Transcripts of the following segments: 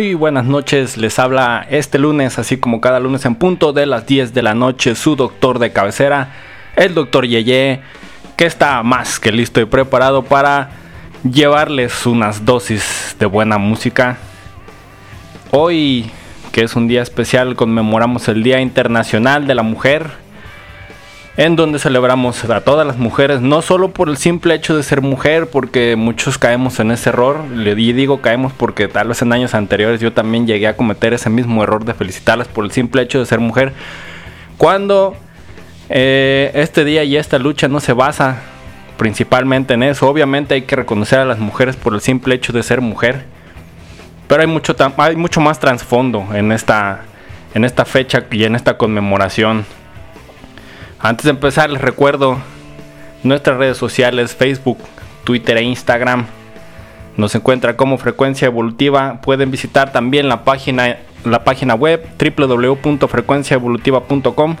Muy buenas noches, les habla este lunes, así como cada lunes en punto de las 10 de la noche, su doctor de cabecera, el doctor Yeye, que está más que listo y preparado para llevarles unas dosis de buena música. Hoy que es un día especial, conmemoramos el Día Internacional de la Mujer, en donde celebramos a todas las mujeres, no solo por el simple hecho de ser mujer, porque muchos caemos en ese error, le di- digo caemos porque tal vez en años anteriores yo también llegué a cometer ese mismo error de felicitarlas por el simple hecho de ser mujer, cuando eh, este día y esta lucha no se basa principalmente en eso, obviamente hay que reconocer a las mujeres por el simple hecho de ser mujer, pero hay mucho, hay mucho más trasfondo en esta, en esta fecha y en esta conmemoración. Antes de empezar, les recuerdo nuestras redes sociales, Facebook, Twitter e Instagram. Nos encuentra como Frecuencia Evolutiva. Pueden visitar también la página, la página web www.frecuenciaevolutiva.com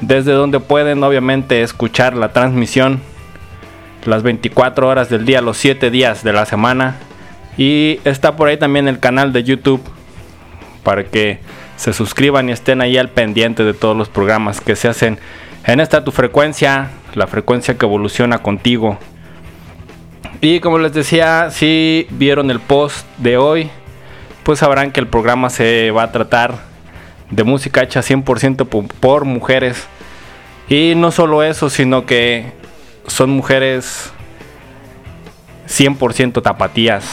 desde donde pueden obviamente escuchar la transmisión las 24 horas del día, los 7 días de la semana. Y está por ahí también el canal de YouTube para que se suscriban y estén ahí al pendiente de todos los programas que se hacen en esta tu frecuencia, la frecuencia que evoluciona contigo. Y como les decía, si vieron el post de hoy, pues sabrán que el programa se va a tratar de música hecha 100% po- por mujeres. Y no solo eso, sino que son mujeres 100% tapatías.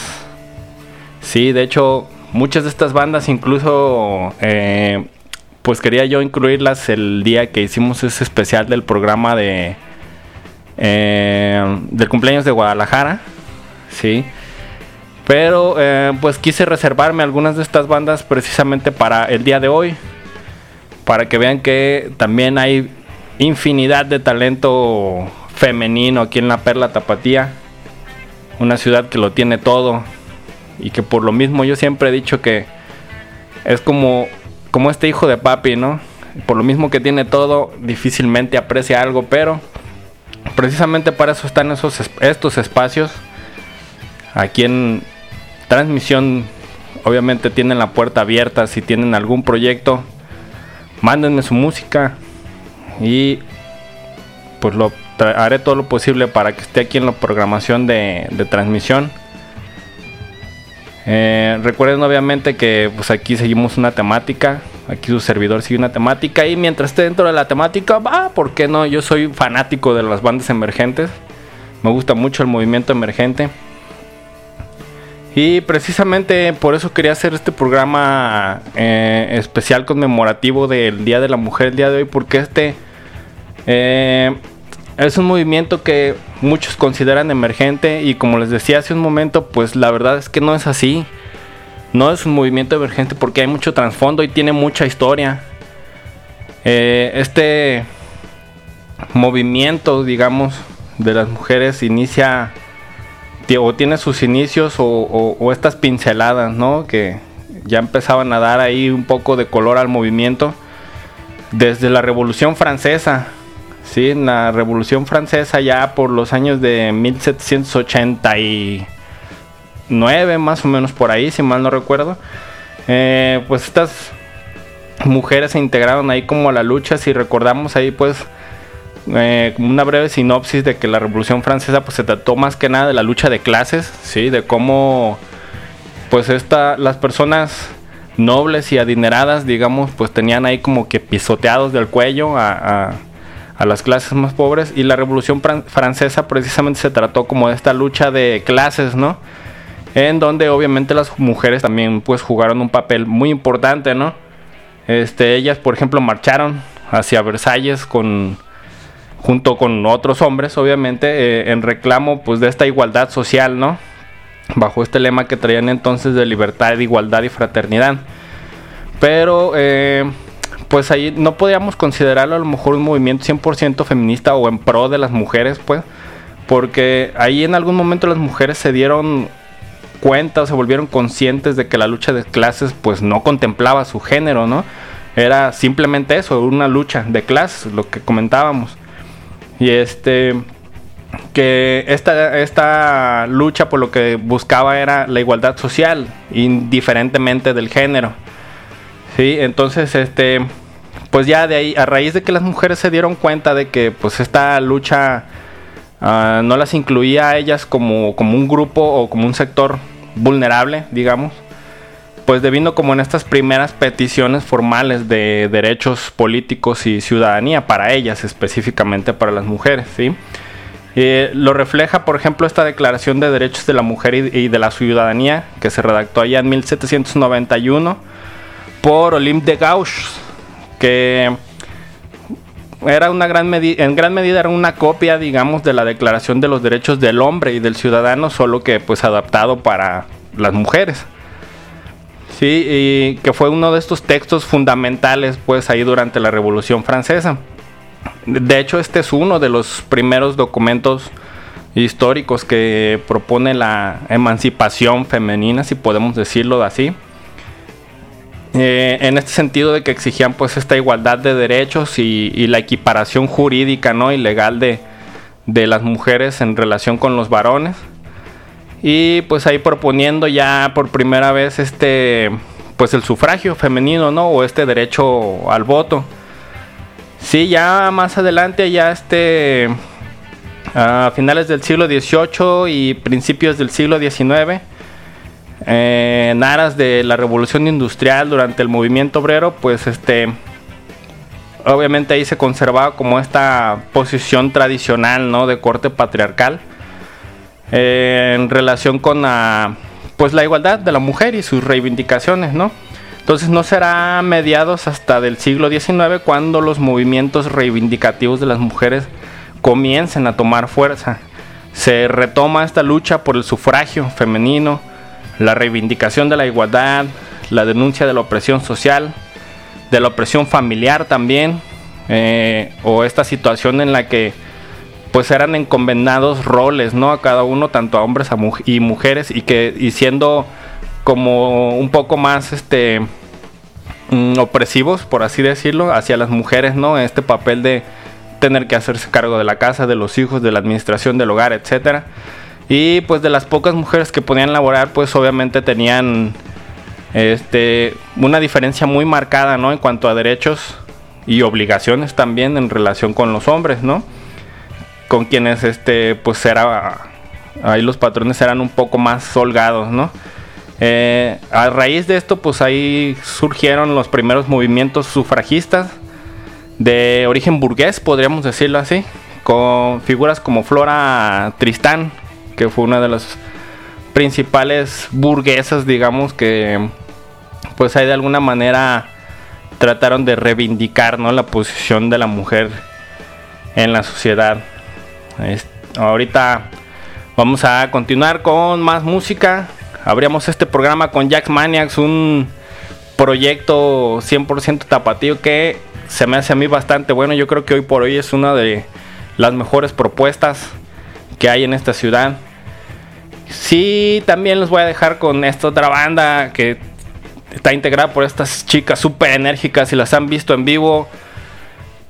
Sí, de hecho, muchas de estas bandas incluso, eh, pues quería yo incluirlas el día que hicimos ese especial del programa de eh, del cumpleaños de Guadalajara, sí. Pero eh, pues quise reservarme algunas de estas bandas precisamente para el día de hoy, para que vean que también hay infinidad de talento femenino aquí en la Perla Tapatía, una ciudad que lo tiene todo y que por lo mismo yo siempre he dicho que es como como este hijo de papi, ¿no? Por lo mismo que tiene todo, difícilmente aprecia algo, pero precisamente para eso están esos es- estos espacios. Aquí en transmisión obviamente tienen la puerta abierta si tienen algún proyecto, mándenme su música y pues lo haré todo lo posible para que esté aquí en la programación de, de transmisión. Eh, recuerden obviamente que pues aquí seguimos una temática, aquí su servidor sigue una temática y mientras esté dentro de la temática, va, ¿por qué no? Yo soy fanático de las bandas emergentes, me gusta mucho el movimiento emergente. Y precisamente por eso quería hacer este programa eh, especial conmemorativo del Día de la Mujer el día de hoy, porque este eh, es un movimiento que muchos consideran emergente y como les decía hace un momento, pues la verdad es que no es así. No es un movimiento emergente porque hay mucho trasfondo y tiene mucha historia. Eh, este movimiento, digamos, de las mujeres inicia o tiene sus inicios o estas pinceladas, ¿no? Que ya empezaban a dar ahí un poco de color al movimiento desde la Revolución Francesa. Sí, en la Revolución Francesa ya por los años de 1789, más o menos por ahí, si mal no recuerdo. eh, pues estas mujeres se integraron ahí como a la lucha. Si recordamos ahí, pues eh, una breve sinopsis de que la Revolución Francesa pues se trató más que nada de la lucha de clases, sí, de cómo pues esta las personas nobles y adineradas, digamos, pues tenían ahí como que pisoteados del cuello a- a las clases más pobres y la Revolución Fran- Francesa precisamente se trató como de esta lucha de clases, ¿no? En donde obviamente las mujeres también pues jugaron un papel muy importante, ¿no? Este, ellas, por ejemplo, marcharon hacia Versalles con junto con otros hombres, obviamente, eh, en reclamo pues de esta igualdad social, ¿no? Bajo este lema que traían entonces de libertad, igualdad y fraternidad. Pero eh, pues ahí no podíamos considerarlo a lo mejor un movimiento 100% feminista o en pro de las mujeres, pues, porque ahí en algún momento las mujeres se dieron cuenta o se volvieron conscientes de que la lucha de clases pues no contemplaba su género, ¿no? Era simplemente eso, una lucha de clases, lo que comentábamos. Y este que esta, esta lucha por lo que buscaba era la igualdad social, indiferentemente del género. Sí, entonces este pues ya de ahí a raíz de que las mujeres se dieron cuenta de que pues esta lucha ah, no las incluía a ellas como, como un grupo o como un sector vulnerable, digamos. pues devino como en estas primeras peticiones formales de derechos políticos y ciudadanía para ellas, específicamente para las mujeres, ¿sí? Eh, lo refleja, por ejemplo, esta Declaración de Derechos de la Mujer y, y de la Ciudadanía, que se redactó allá en 1791 por Olympe de Gauche, que era una gran en gran medida era una copia, digamos, de la Declaración de los Derechos del Hombre y del Ciudadano, solo que pues adaptado para las mujeres. Sí, y que fue uno de estos textos fundamentales pues ahí durante la Revolución Francesa. De hecho, este es uno de los primeros documentos históricos que propone la emancipación femenina, si podemos decirlo así. Eh, en este sentido de que exigían pues esta igualdad de derechos y, y la equiparación jurídica no y legal de, de las mujeres en relación con los varones. Y pues ahí proponiendo ya por primera vez este pues el sufragio femenino no o este derecho al voto. Sí ya más adelante ya este a finales del siglo XVIII y principios del siglo XIX eh, en aras de la revolución industrial durante el movimiento obrero, pues este, obviamente ahí se conservaba como esta posición tradicional, ¿no? De corte patriarcal eh, en relación con la, pues la igualdad de la mujer y sus reivindicaciones, ¿no? Entonces no será mediados hasta del siglo XIX cuando los movimientos reivindicativos de las mujeres comiencen a tomar fuerza. Se retoma esta lucha por el sufragio femenino, la reivindicación de la igualdad, la denuncia de la opresión social, de la opresión familiar también, eh, o esta situación en la que pues eran encomendados roles, ¿no? A cada uno, tanto a hombres y mujeres, y que y siendo como un poco más este mm, opresivos, por así decirlo, hacia las mujeres, ¿no? Este papel de tener que hacerse cargo de la casa, de los hijos, de la administración del hogar, etcétera. Y pues de las pocas mujeres que podían laborar, pues obviamente tenían este una diferencia muy marcada, ¿no? En cuanto a derechos y obligaciones también en relación con los hombres, ¿no? Con quienes este pues era ahí los patrones eran un poco más holgados, ¿no? Eh, a raíz de esto, pues ahí surgieron los primeros movimientos sufragistas de origen burgués, podríamos decirlo así, con figuras como Flora Tristán, que fue una de las principales burguesas, digamos, que pues ahí de alguna manera trataron de reivindicar la posición de la mujer en la sociedad. Ahorita vamos a continuar con más música. Abríamos este programa con Jack Maniacs, un proyecto 100% tapatío que se me hace a mí bastante bueno. Yo creo que hoy por hoy es una de las mejores propuestas que hay en esta ciudad. Sí, también les voy a dejar con esta otra banda que está integrada por estas chicas súper enérgicas. Si las han visto en vivo,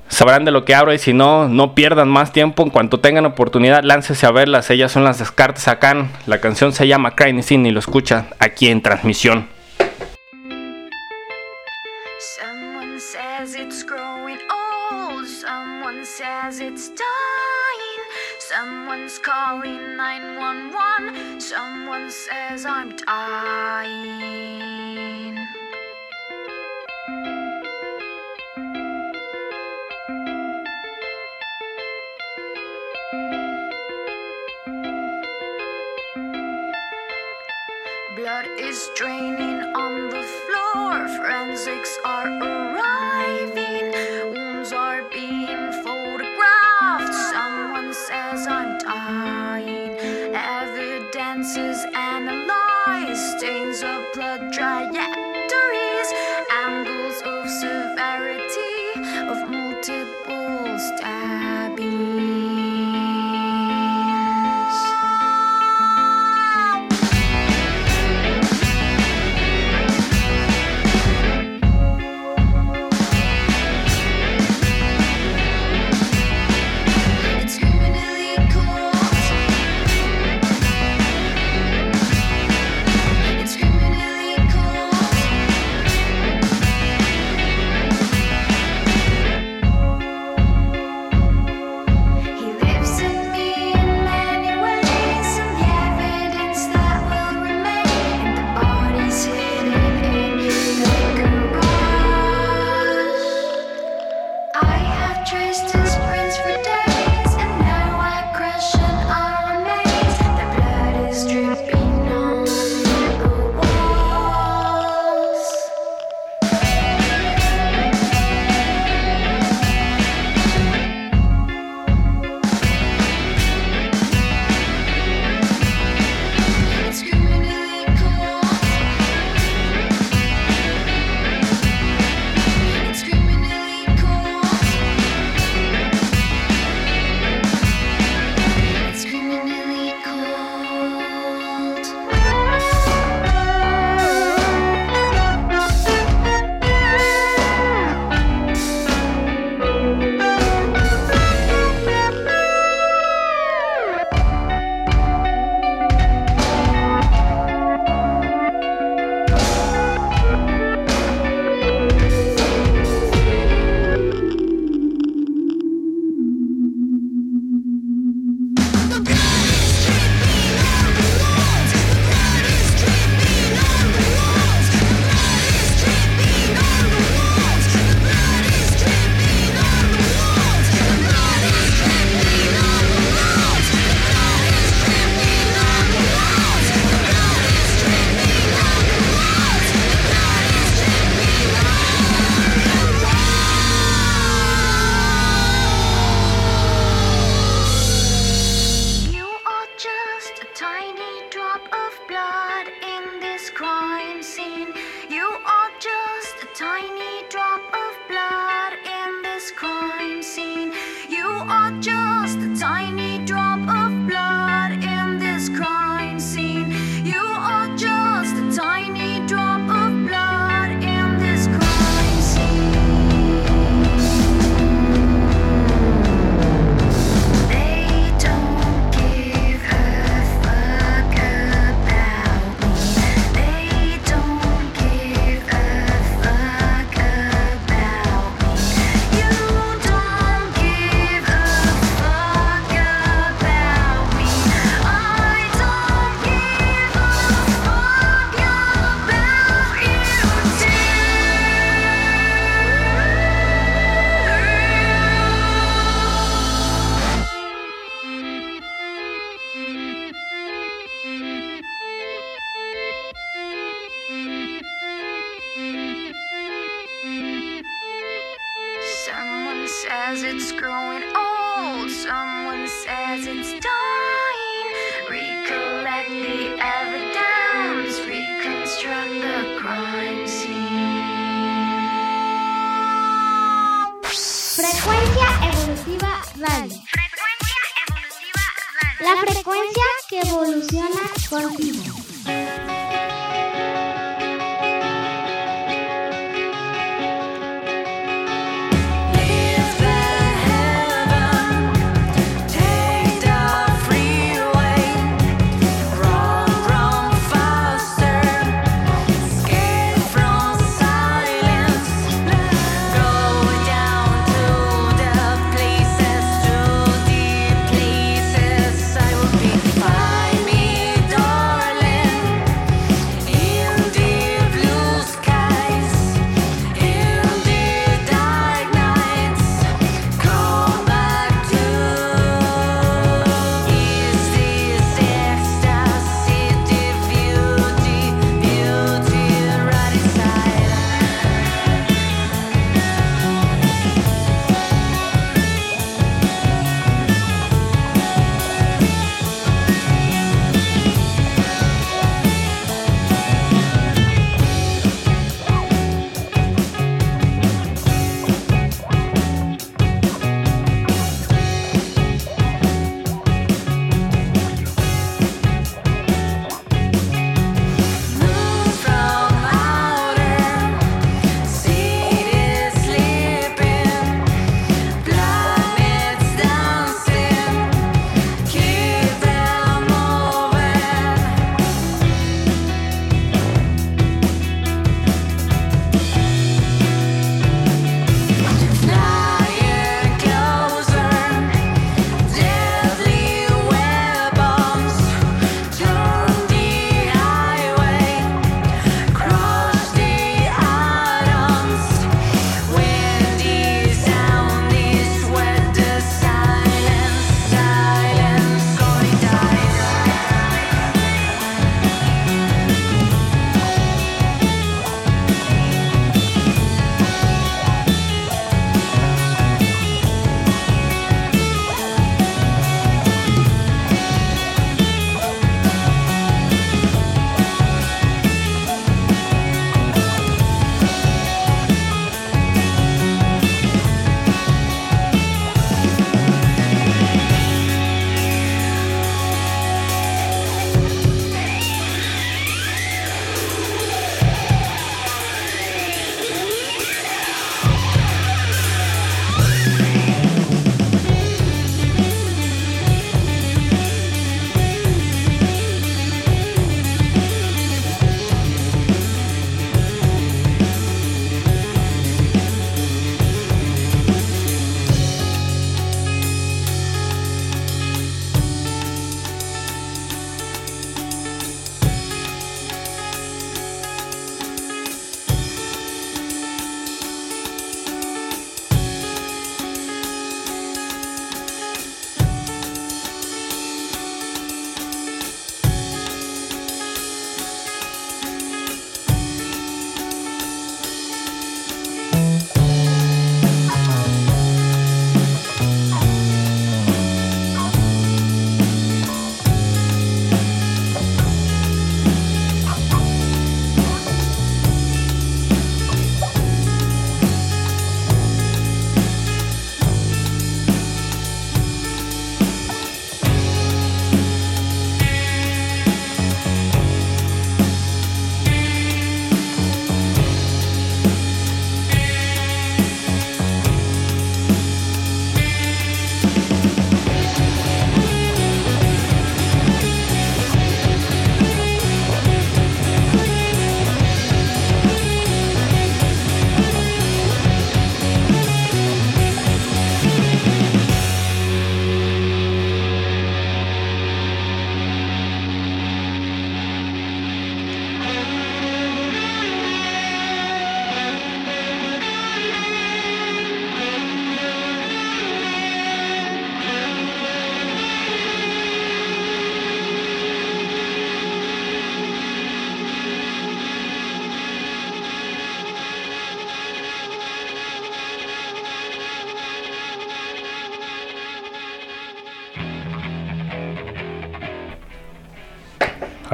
sabrán de lo que hablo. Y si no, no pierdan más tiempo. En cuanto tengan oportunidad, láncese a verlas. Ellas son las Descartes acá. La canción se llama Crying Sin y lo escuchan aquí en transmisión. Someone's calling 911. Someone says I'm dying. Blood is draining on the floor. Forensics are arriving. Stains of blood trajectories.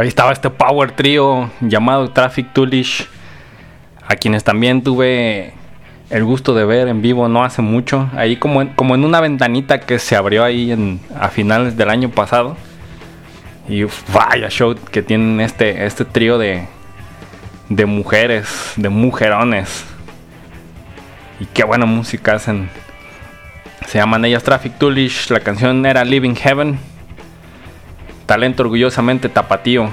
Ahí estaba este power trio llamado Traffic Toolish, a quienes también tuve el gusto de ver en vivo no hace mucho, ahí como en, como en una ventanita que se abrió ahí a finales del año pasado. Y vaya show que tienen este, este trío de, de mujeres, de mujerones. Y qué buena música hacen. Se llaman ellas Traffic Toolish, la canción era Living Heaven. Talento orgullosamente tapatío.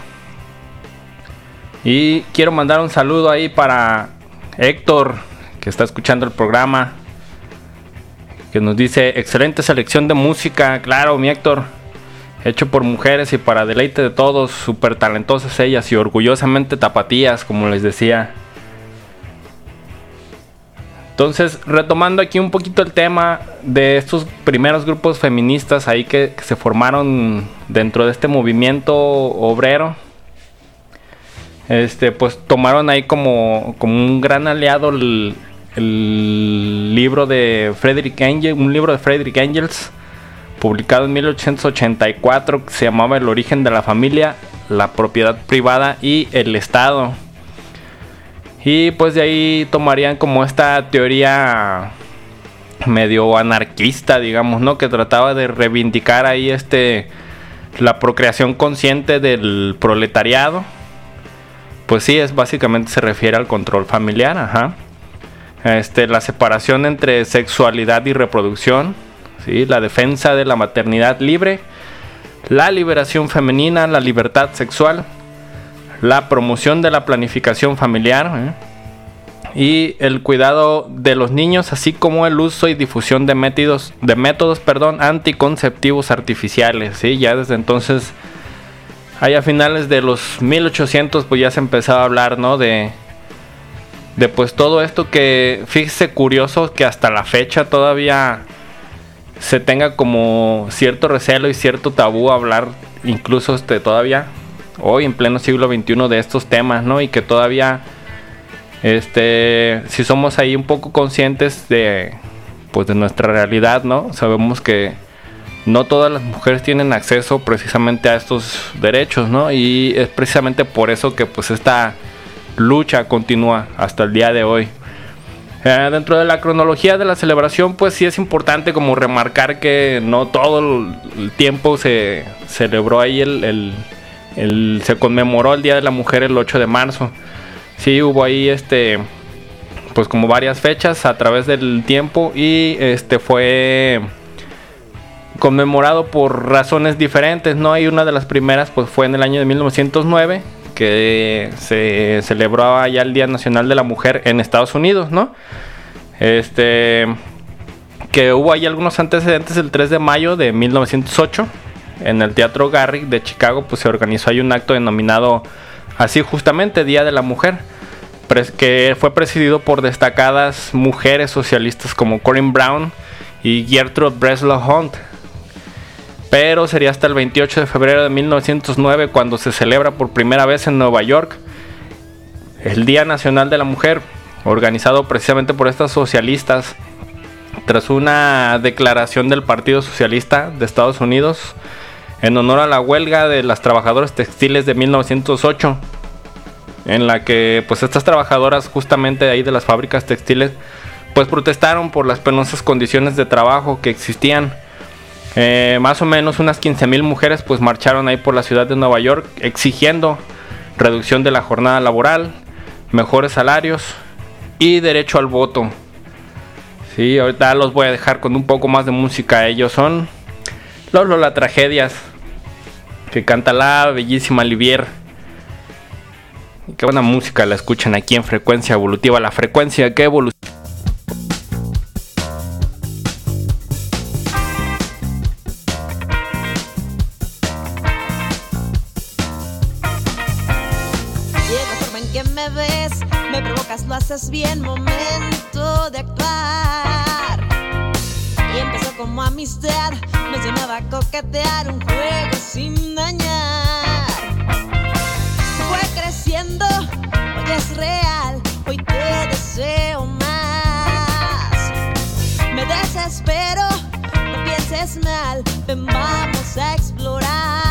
Y quiero mandar un saludo ahí para Héctor, que está escuchando el programa. Que nos dice, excelente selección de música. Claro, mi Héctor. Hecho por mujeres y para deleite de todos. Súper talentosas ellas y orgullosamente tapatías, como les decía. Entonces, retomando aquí un poquito el tema de estos primeros grupos feministas ahí que, se formaron dentro de este movimiento obrero. Este, pues tomaron ahí como, como un gran aliado el, el libro de Frederick Engels, un libro de Frederick Engels, publicado en 1884, que se llamaba El origen de la familia, la propiedad privada y el Estado. Y pues de ahí tomarían como esta teoría medio anarquista, digamos, ¿no? Que trataba de reivindicar ahí este la procreación consciente del proletariado. Pues sí, es básicamente se refiere al control familiar, ajá. Este, la separación entre sexualidad y reproducción, ¿sí? la defensa de la maternidad libre, la liberación femenina, la libertad sexual, la promoción de la planificación familiar ¿eh? y el cuidado de los niños, así como el uso y difusión de métodos, de métodos perdón, anticonceptivos artificiales. ¿sí? Ya desde entonces, a finales de los 1800, pues ya se empezaba a hablar ¿no? de, de pues todo esto que, fíjese curioso que hasta la fecha todavía se tenga como cierto recelo y cierto tabú hablar incluso este todavía hoy en pleno siglo XXI de estos temas, ¿no? Y que todavía, este, si somos ahí un poco conscientes de, pues de nuestra realidad, ¿no? Sabemos que no todas las mujeres tienen acceso precisamente a estos derechos, ¿no? Y es precisamente por eso que pues esta lucha continúa hasta el día de hoy. Eh, dentro de la cronología de la celebración, pues sí es importante como remarcar que no todo el tiempo se celebró ahí el, el se conmemoró el Día de la Mujer el 8 de marzo. Sí, hubo ahí este pues como varias fechas a través del tiempo y este fue conmemorado por razones diferentes, ¿no? Y una de las primeras pues fue en el año de 1909 que se celebraba ya el Día Nacional de la Mujer en Estados Unidos, ¿no? Este que hubo ahí algunos antecedentes el 3 de mayo de 1908 en el Teatro Garrick de Chicago, pues se organizó ahí un acto denominado así justamente Día de la Mujer, que fue presidido por destacadas mujeres socialistas como Corinne Brown y Gertrude Breslau Hunt. Pero sería hasta el 28 de febrero de 1909 cuando se celebra por primera vez en Nueva York el Día Nacional de la Mujer, organizado precisamente por estas socialistas tras una declaración del Partido Socialista de Estados Unidos en honor a la huelga de las trabajadoras textiles de 1908, en la que pues estas trabajadoras justamente de ahí de las fábricas textiles pues protestaron por las penosas condiciones de trabajo que existían. Eh, más o menos unas 15.000 mujeres pues marcharon ahí por la ciudad de Nueva York exigiendo reducción de la jornada laboral, mejores salarios y derecho al voto. Sí, ahorita los voy a dejar con un poco más de música. Ellos son los Lola Tragedias que canta la bellísima Livier. Y qué buena música la escuchan aquí en frecuencia evolutiva. La frecuencia que evoluciona. Bien, momento de actuar. Y empezó como amistad, coquetear, un juego sin dañar. Fue creciendo, hoy es real, hoy te deseo más. Me desespero, no pienses mal, ven, vamos a explorar.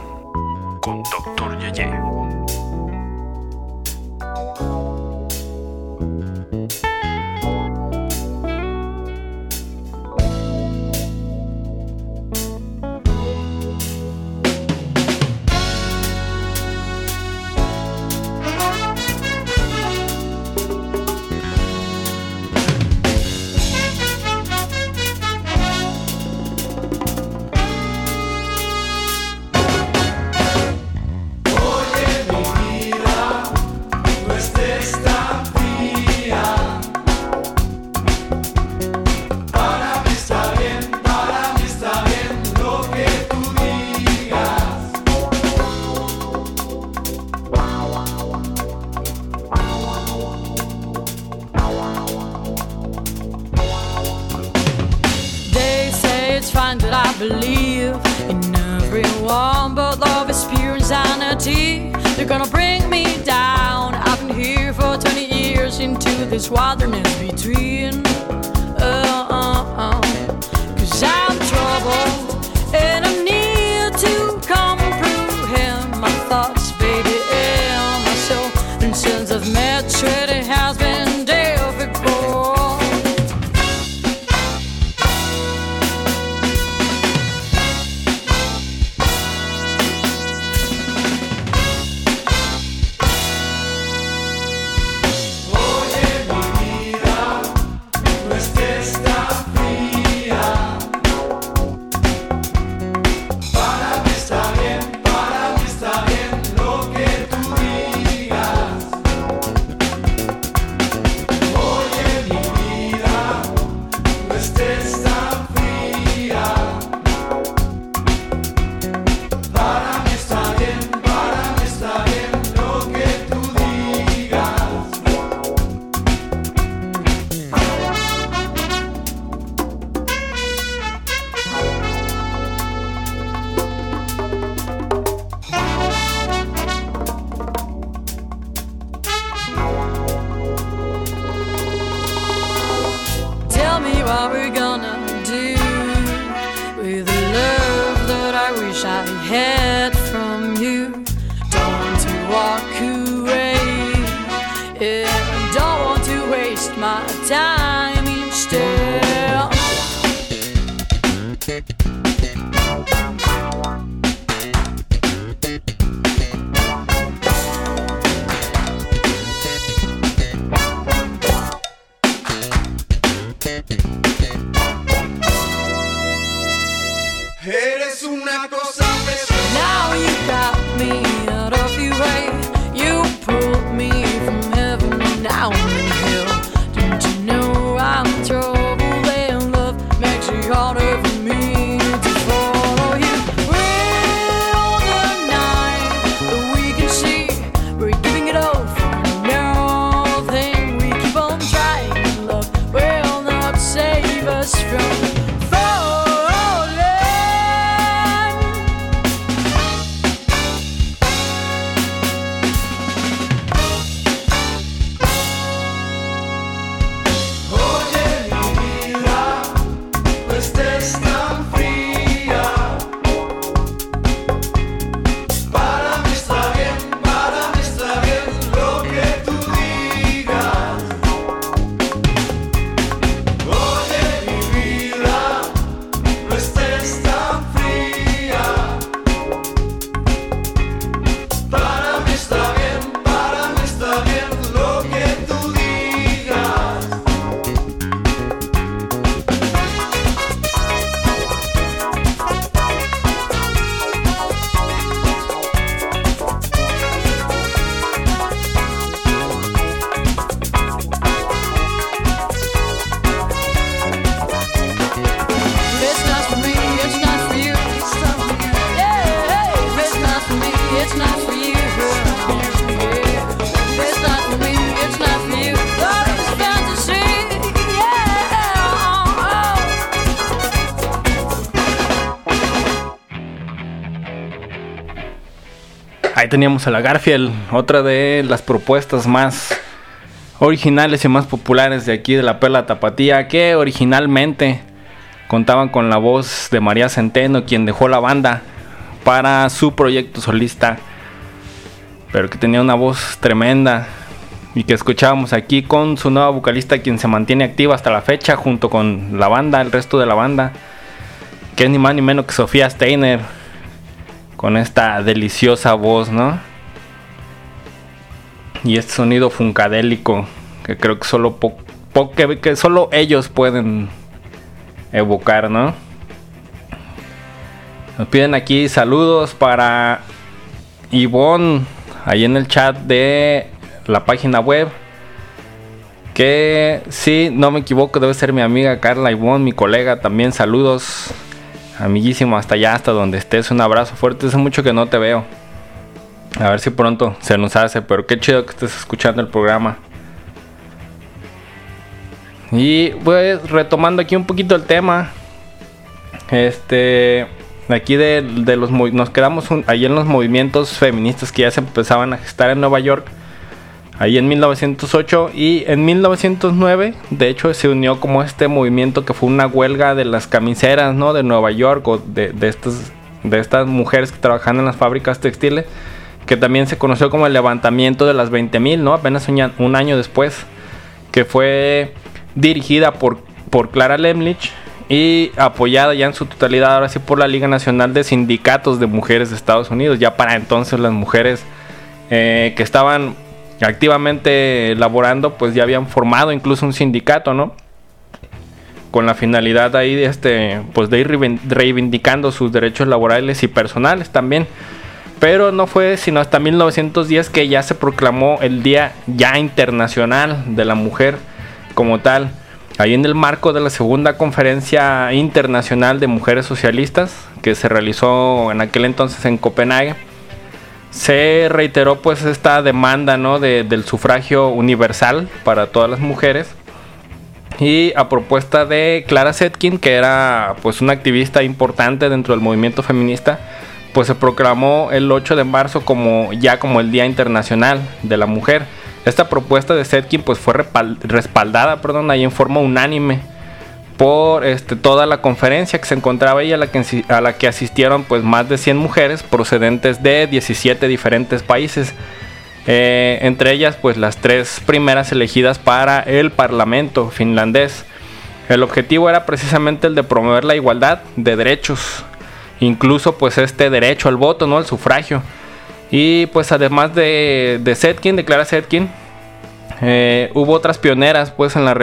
到人间见 teníamos a la Garfield, otra de las propuestas más originales y más populares de aquí de la Perla Tapatía, que originalmente contaban con la voz de María Centeno, quien dejó la banda para su proyecto solista, pero que tenía una voz tremenda y que escuchábamos aquí con su nueva vocalista, quien se mantiene activa hasta la fecha, junto con la banda, el resto de la banda, que es ni más ni menos que Sofía Steiner, con esta deliciosa voz, ¿no? Y este sonido funkadélico que creo que solo que, solo ellos pueden evocar, ¿no? Nos piden aquí saludos para Ivonne ahí en el chat de la página web. Que si no me equivoco debe ser mi amiga Carla Ivonne, mi colega también. Saludos, amiguísimo, hasta allá, hasta donde estés. Un abrazo fuerte, hace mucho que no te veo. A ver si pronto se nos hace, pero qué chido que estés escuchando el programa. Y pues retomando aquí un poquito el tema. Este, aquí de, de los nos quedamos un- ahí en los movimientos feministas que ya se empezaban a gestar en Nueva York. Ahí en 1908 y en 1909, de hecho, se unió como este movimiento que fue una huelga de las camiseras, ¿no? De Nueva York o de, de estas, de estas mujeres que trabajan en las fábricas textiles, que también se conoció como el levantamiento de las 20.000, ¿no? Apenas un año después, que fue dirigida por, por Clara Lemlich y apoyada ya en su totalidad, ahora sí, por la Liga Nacional de Sindicatos de Mujeres de Estados Unidos. Ya para entonces las mujeres eh, que estaban activamente laborando, pues ya habían formado incluso un sindicato, ¿no? Con la finalidad ahí de este, pues de ir reivind- reivindicando sus derechos laborales y personales también. Pero no fue sino hasta 1910 que ya se proclamó el Día ya Internacional de la Mujer como tal. Ahí en el marco de la segunda conferencia internacional de mujeres socialistas que se realizó en aquel entonces en Copenhague se reiteró pues esta demanda ¿no? de- del sufragio universal para todas las mujeres y a propuesta de Clara Zetkin que era pues una activista importante dentro del movimiento feminista pues se proclamó el 8 de marzo como ya como el Día Internacional de la Mujer esta propuesta de Zetkin pues fue respaldada perdón ahí en forma unánime por este, toda la conferencia que se encontraba ahí a la que, asistieron pues más de 100 mujeres procedentes de 17 diferentes países. Eh, entre ellas pues las tres primeras elegidas para el parlamento finlandés. El objetivo era precisamente el de promover la igualdad de derechos, incluso pues este derecho al voto, ¿no? Al sufragio. Y pues además de, de Setkin, de Clara Setkin, eh, hubo otras pioneras pues en la,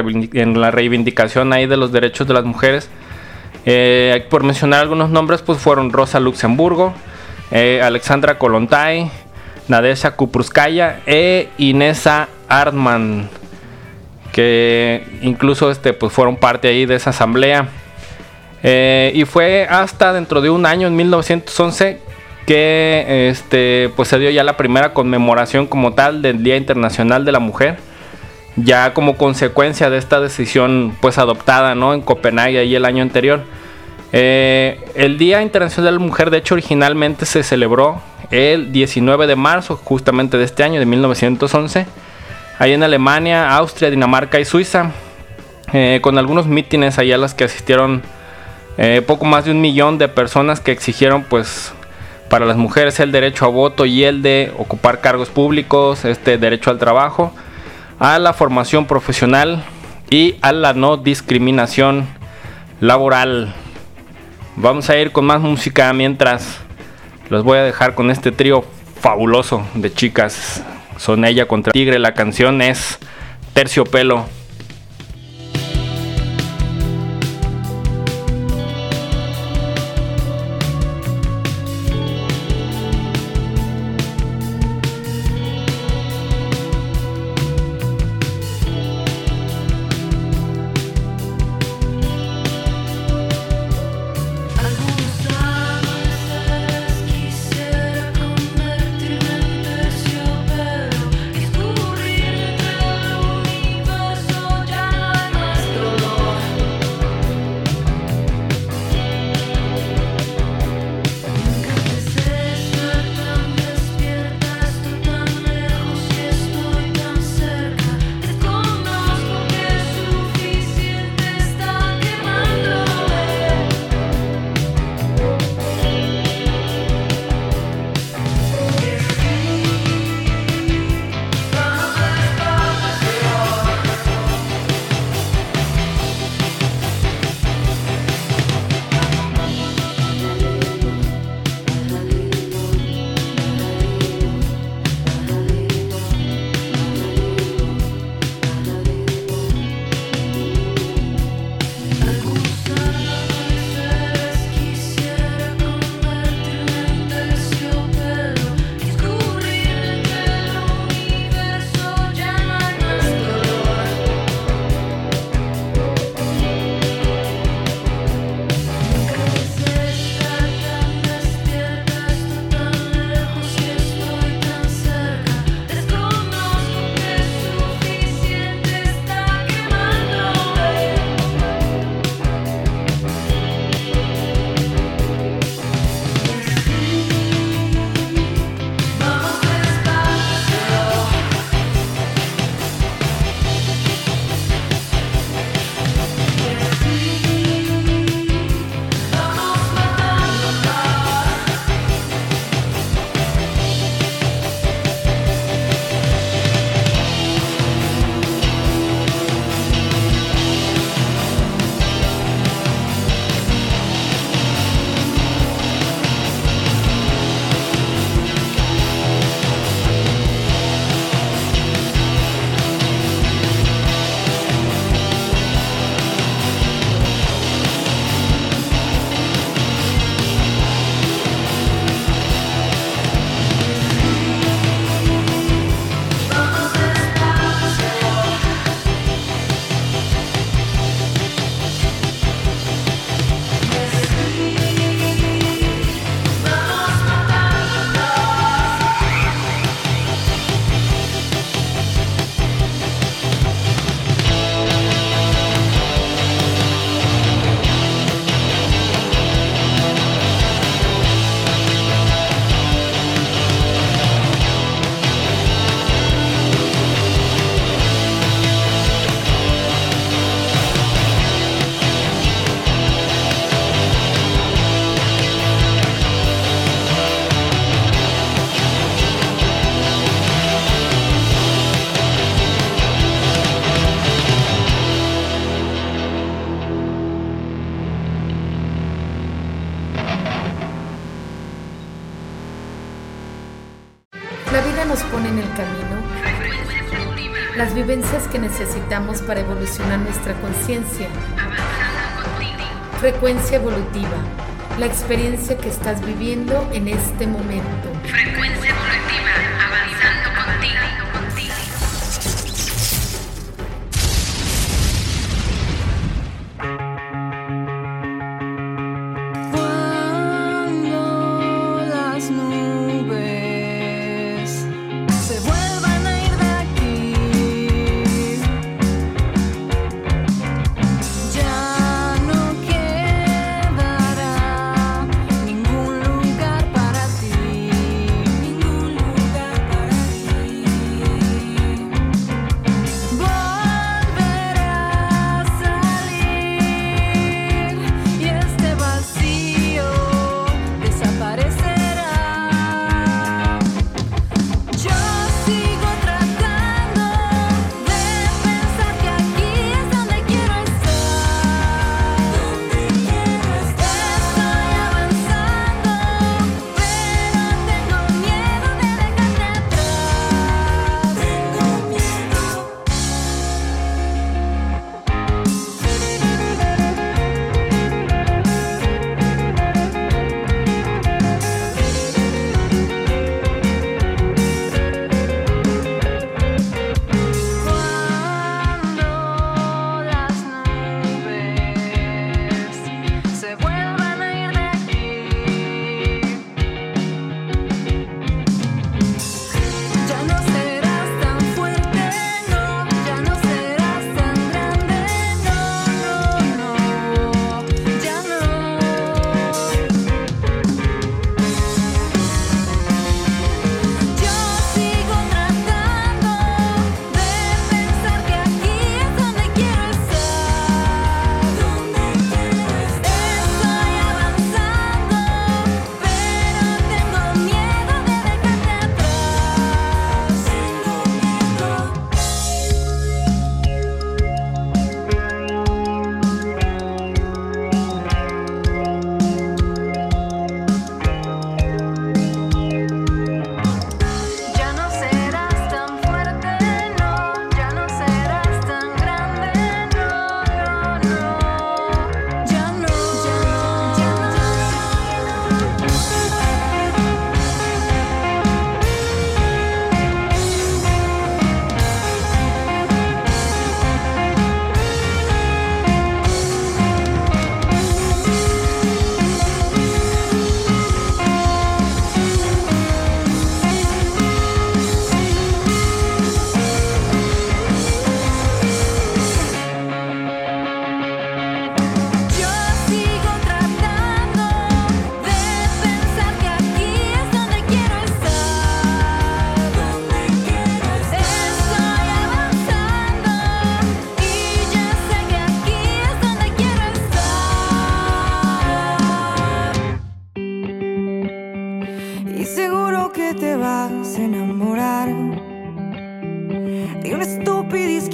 reivindicación ahí de los derechos de las mujeres. Eh, por mencionar algunos nombres pues fueron Rosa Luxemburgo, eh, Alexandra Kolontai, Nadesha Kupruskaya e Inesa Artman que incluso este pues fueron parte ahí de esa asamblea y fue hasta dentro de un año en 1911 que este pues se dio ya la primera conmemoración como tal del Día Internacional de la Mujer ya como consecuencia de esta decisión pues adoptada ¿no? en Copenhague ahí el año anterior Eh, el Día Internacional de la Mujer de hecho originalmente se celebró el 19 de marzo justamente de este año de 1911 ahí en Alemania, Austria, Dinamarca y Suiza, eh, con algunos mítines ahí a los que asistieron eh, poco más de un millón de personas que exigieron pues para las mujeres el derecho a voto y el de ocupar cargos públicos, este derecho al trabajo, a la formación profesional y a la no discriminación laboral. Vamos a ir con más música mientras los voy a dejar con este trío fabuloso de chicas. Son ella contra Tigre. La canción es Terciopelo. necesitamos para evolucionar nuestra conciencia. Frecuencia evolutiva, la experiencia que estás viviendo en este momento.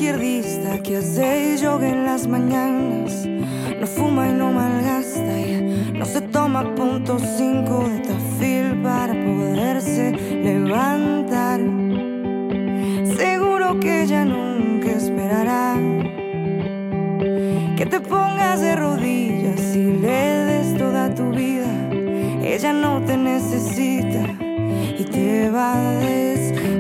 izquierdista que hace yoga en las mañanas, no fuma y no malgasta, y no se toma punto 5 de tafil para poderse levantar. Seguro que ella nunca esperará que te pongas de rodillas y le des toda tu vida. Ella no te necesita y te va a descansar.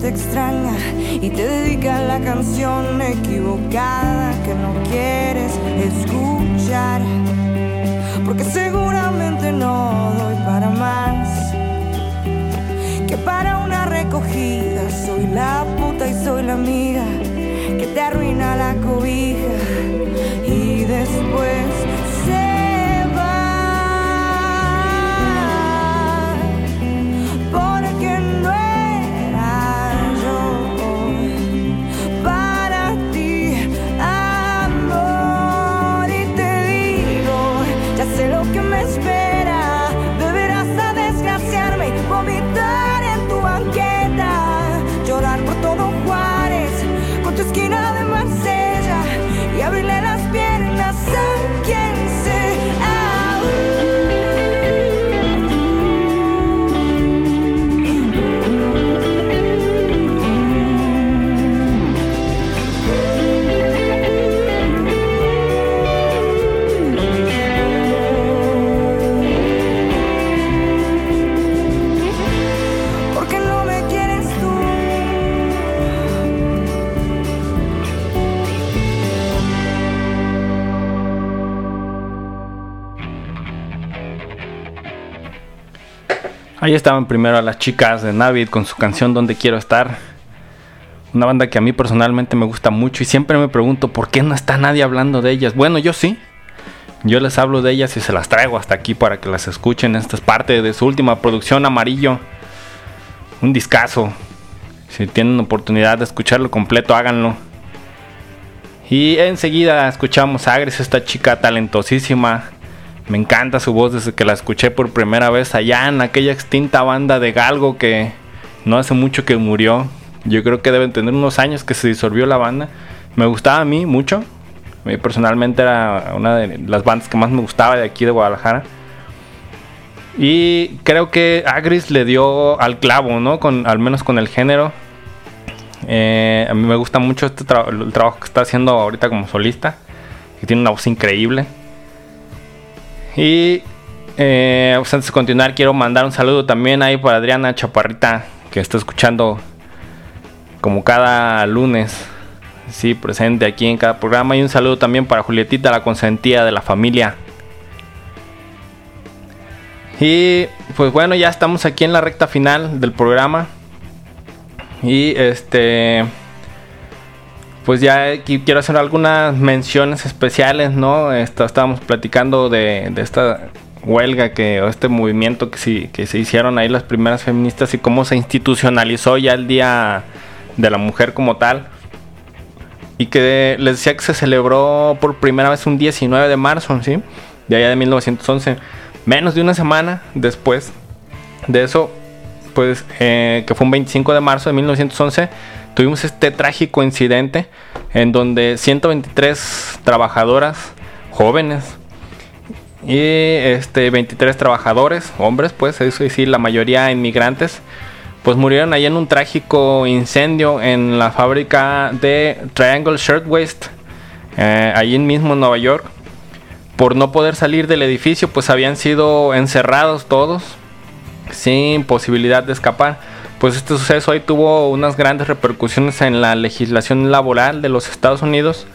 te extraña y te dedica la canción equivocada que no quieres escuchar. Porque seguramente no doy para más que para una recogida. Soy la puta y soy la amiga que te arruina la cobija y después Ahí estaban primero las chicas de Navid con su canción Donde quiero estar. Una banda que a mí personalmente me gusta mucho y siempre me pregunto por qué no está nadie hablando de ellas. Bueno, yo sí. Yo les hablo de ellas y se las traigo hasta aquí para que las escuchen. Esta es parte de su última producción Amarillo. Un discazo. Si tienen oportunidad de escucharlo completo, háganlo. Y enseguida escuchamos a Agres, esta chica talentosísima. Me encanta su voz desde que la escuché por primera vez allá en aquella extinta banda de Galgo que no hace mucho que murió. Yo creo que deben tener unos años que se disolvió la banda. Me gustaba a mí mucho. Personalmente era una de las bandas que más me gustaba de aquí de Guadalajara. Y creo que Agris le dio al clavo, ¿no? Con, al menos con el género. Eh, a mí me gusta mucho este el trabajo que está haciendo ahorita como solista. Que tiene una voz increíble. Y eh, pues antes de continuar, quiero mandar un saludo también ahí para Adriana Chaparrita, que está escuchando como cada lunes. Sí, presente aquí en cada programa. Y un saludo también para Julietita, la consentida de la familia. Y pues bueno, ya estamos aquí en la recta final del programa. Y este. Pues ya aquí quiero hacer algunas menciones especiales, ¿no? Esto, estábamos platicando de, esta huelga que, o este movimiento que, sí, que se hicieron ahí las primeras feministas y cómo se institucionalizó ya el Día de la Mujer como tal. Y que les decía que se celebró por primera vez un 19 de marzo, ¿sí? De allá de 1911. Menos de una semana después de eso, pues eh, que fue un 25 de marzo de 1911, tuvimos este trágico incidente en donde 123 trabajadoras jóvenes y este 23 trabajadores, hombres, pues eso sí, la mayoría inmigrantes, pues murieron ahí en un trágico incendio en la fábrica de Triangle Shirtwaist, eh, allí mismo en Nueva York. Por no poder salir del edificio, pues habían sido encerrados todos, sin posibilidad de escapar. Pues este suceso ahí tuvo unas grandes repercusiones en la legislación laboral de los Estados Unidos.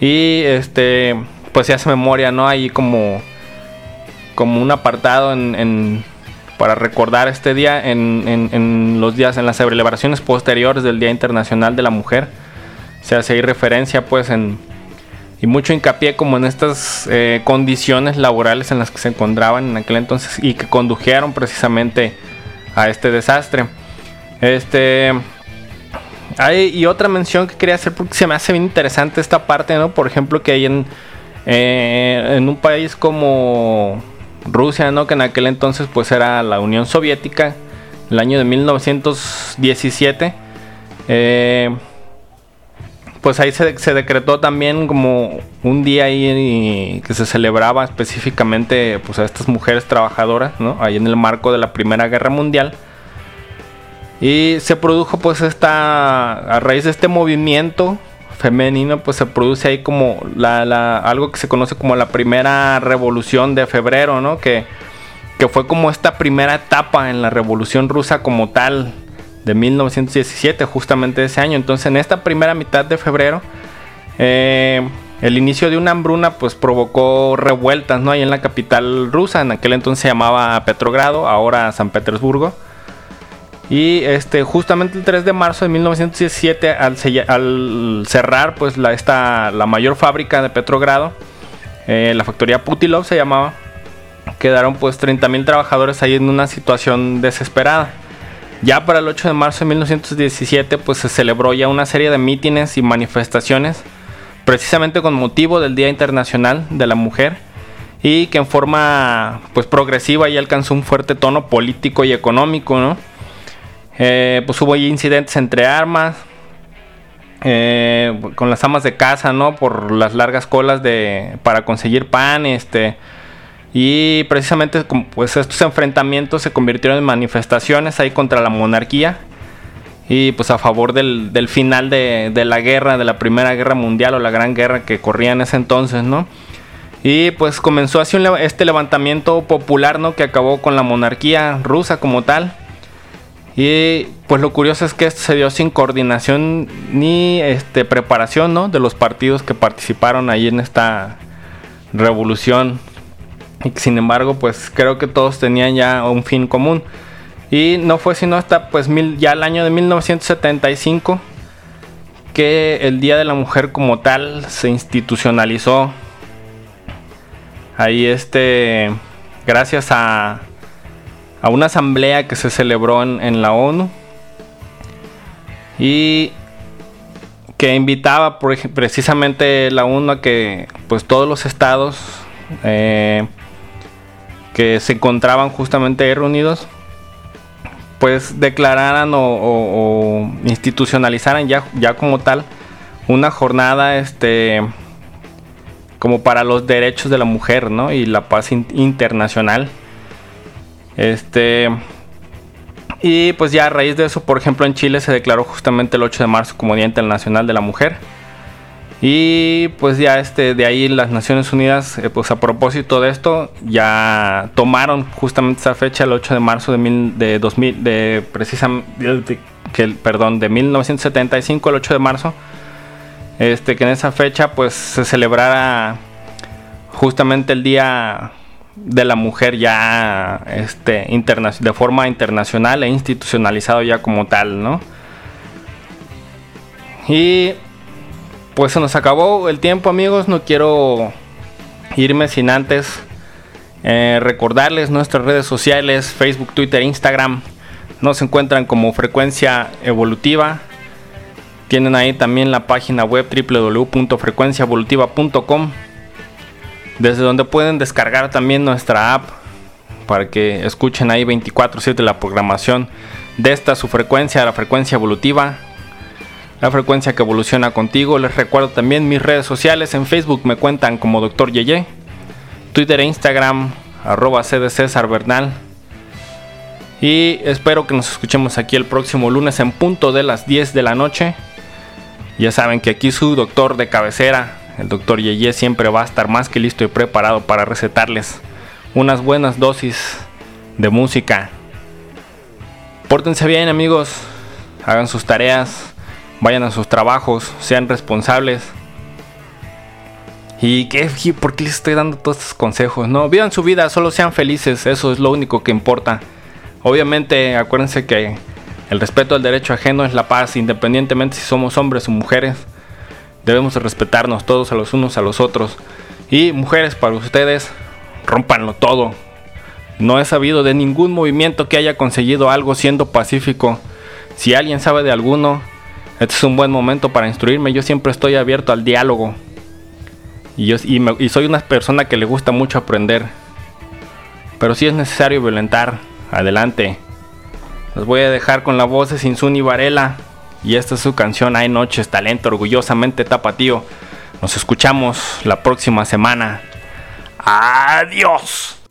Y este, pues se hace memoria, ¿no? Ahí como, como un apartado en, para recordar este día en, en- en los días, en las celebraciones posteriores del Día Internacional de la Mujer. Se hace ahí referencia, pues, en, y mucho hincapié como en estas eh, condiciones laborales en las que se encontraban en aquel entonces y que condujeron precisamente a este desastre. Este. Hay, y otra mención que quería hacer porque se me hace bien interesante esta parte, ¿no? Por ejemplo, que hay en, eh, en un país como Rusia, ¿no? Que en aquel entonces pues era la Unión Soviética, el año de 1917. Eh, pues ahí se, se decretó también como un día ahí que se celebraba específicamente pues a estas mujeres trabajadoras, ¿no? Ahí en el marco de la Primera Guerra Mundial. Y se produjo pues esta, a raíz de este movimiento femenino, pues se produce ahí como la, algo que se conoce como la primera revolución de febrero, ¿no? Que, que fue como esta primera etapa en la revolución rusa como tal de 1917, justamente ese año. Entonces en esta primera mitad de febrero, eh, el inicio de una hambruna pues provocó revueltas, ¿no? Ahí en la capital rusa, en aquel entonces se llamaba Petrogrado, ahora San Petersburgo. Y este, justamente el 3 de marzo de 1917, al, cerrar pues la, esta, la mayor fábrica de Petrogrado, eh, la factoría Putilov se llamaba, quedaron pues 30.000 trabajadores ahí en una situación desesperada. Ya para el 8 de marzo de 1917 pues se celebró ya una serie de mítines y manifestaciones precisamente con motivo del Día Internacional de la Mujer y que en forma pues progresiva ya alcanzó un fuerte tono político y económico, ¿no? Eh, pues hubo incidentes entre armas, eh, con las amas de casa, ¿no? Por las largas colas de para conseguir pan, este y precisamente pues estos enfrentamientos se convirtieron en manifestaciones ahí contra la monarquía y pues a favor del, del final de, de la guerra, de la primera guerra mundial o la gran guerra que corría en ese entonces, ¿no? Y pues comenzó así un este levantamiento popular, ¿no? Que acabó con la monarquía rusa como tal. Y pues lo curioso es que esto se dio sin coordinación ni este, preparación, ¿no? De los partidos que participaron ahí en esta revolución. Y sin embargo, pues creo que todos tenían ya un fin común. Y no fue sino hasta pues mil, ya el año de 1975 que el Día de la Mujer como tal se institucionalizó. Ahí este, gracias a, a una asamblea que se celebró en, la ONU y que invitaba precisamente la ONU a que pues todos los estados eh, que se encontraban justamente reunidos pues declararan o, institucionalizaran ya, ya como tal una jornada este como para los derechos de la mujer ¿no? y la paz in- internacional este y pues ya a raíz de eso por ejemplo en Chile se declaró justamente el 8 de marzo como Día Internacional de la Mujer. Y pues ya este de ahí las Naciones Unidas eh, pues a propósito de esto ya tomaron justamente esa fecha el 8 de marzo de, mil, de 2000 de precisamente que perdón de 1975 el 8 de marzo. Este que en esa fecha pues se celebrara justamente el día de la mujer ya este interna- de forma internacional e institucionalizado ya como tal no y pues se nos acabó el tiempo amigos, no quiero irme sin antes eh, recordarles nuestras redes sociales, Facebook, Twitter, Instagram, nos encuentran como frecuencia evolutiva. Tienen ahí también la página web www.frecuenciaevolutiva.com desde donde pueden descargar también nuestra app para que escuchen ahí 24/7 la programación de esta su frecuencia, la frecuencia evolutiva la frecuencia que evoluciona contigo. Les recuerdo también mis redes sociales. En Facebook me cuentan como Dr. Yeye. Twitter e Instagram, arroba César Bernal. Y espero que nos escuchemos aquí el próximo lunes en punto de las 10 de la noche. Ya saben que aquí su doctor de cabecera, el doctor Yeye, siempre va a estar más que listo y preparado para recetarles unas buenas dosis de música. Pórtense bien amigos, hagan sus tareas, vayan a sus trabajos, sean responsables. ¿Y qué? ¿Y ¿Por qué les estoy dando todos estos consejos? No, vivan su vida, solo sean felices, eso es lo único que importa. Obviamente, acuérdense que el respeto al derecho ajeno es la paz, independientemente si somos hombres o mujeres. Debemos de respetarnos todos a los unos a los otros. Y mujeres, para ustedes, rompanlo todo. No he sabido de ningún movimiento que haya conseguido algo siendo pacífico. Si alguien sabe de alguno, este es un buen momento para instruirme. Yo siempre estoy abierto al diálogo. Y, yo, y, soy una persona que le gusta mucho aprender. Pero si es necesario violentar, adelante. Los voy a dejar con la voz de Sinsun y Varela. Y esta es su canción Hay Noches, talento orgullosamente tapatío. Nos escuchamos la próxima semana. Adiós.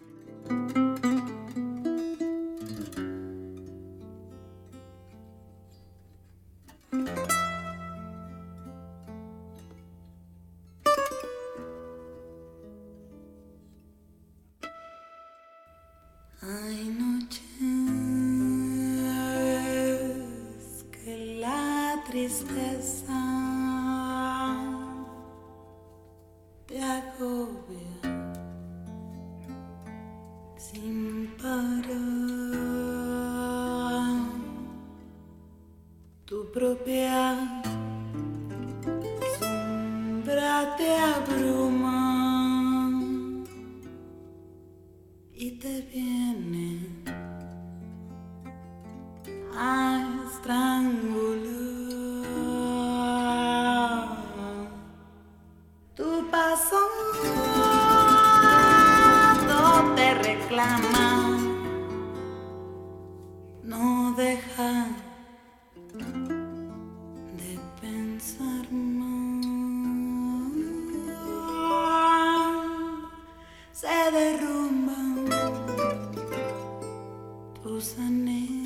morning.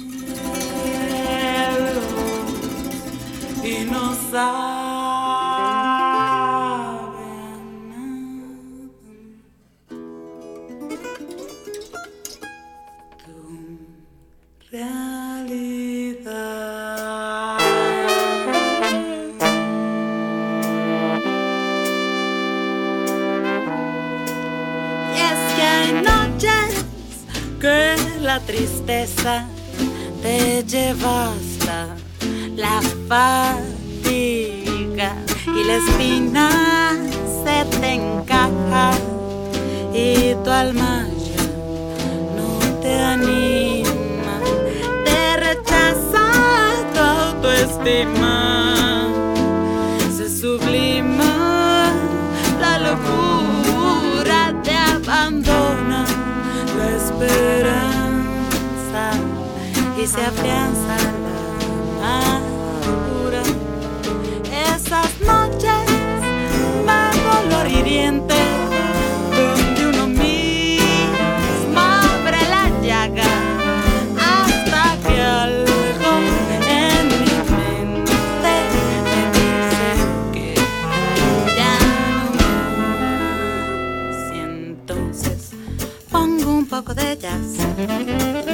Innocent. casa te lleva hasta la fatiga y la espina se afianza la locura. Esas noches más doloririentes, donde uno mismo abre la llaga, hasta que algo en mi mente me dice que ya no entonces pongo un poco de jazz.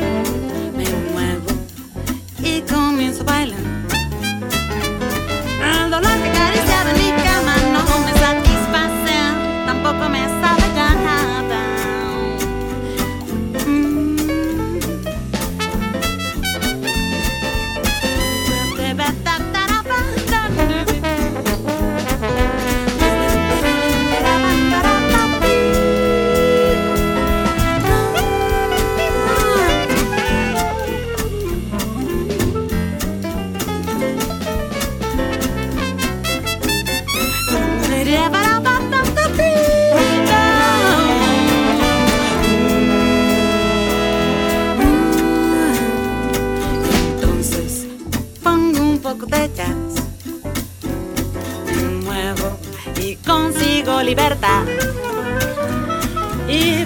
libertad. Y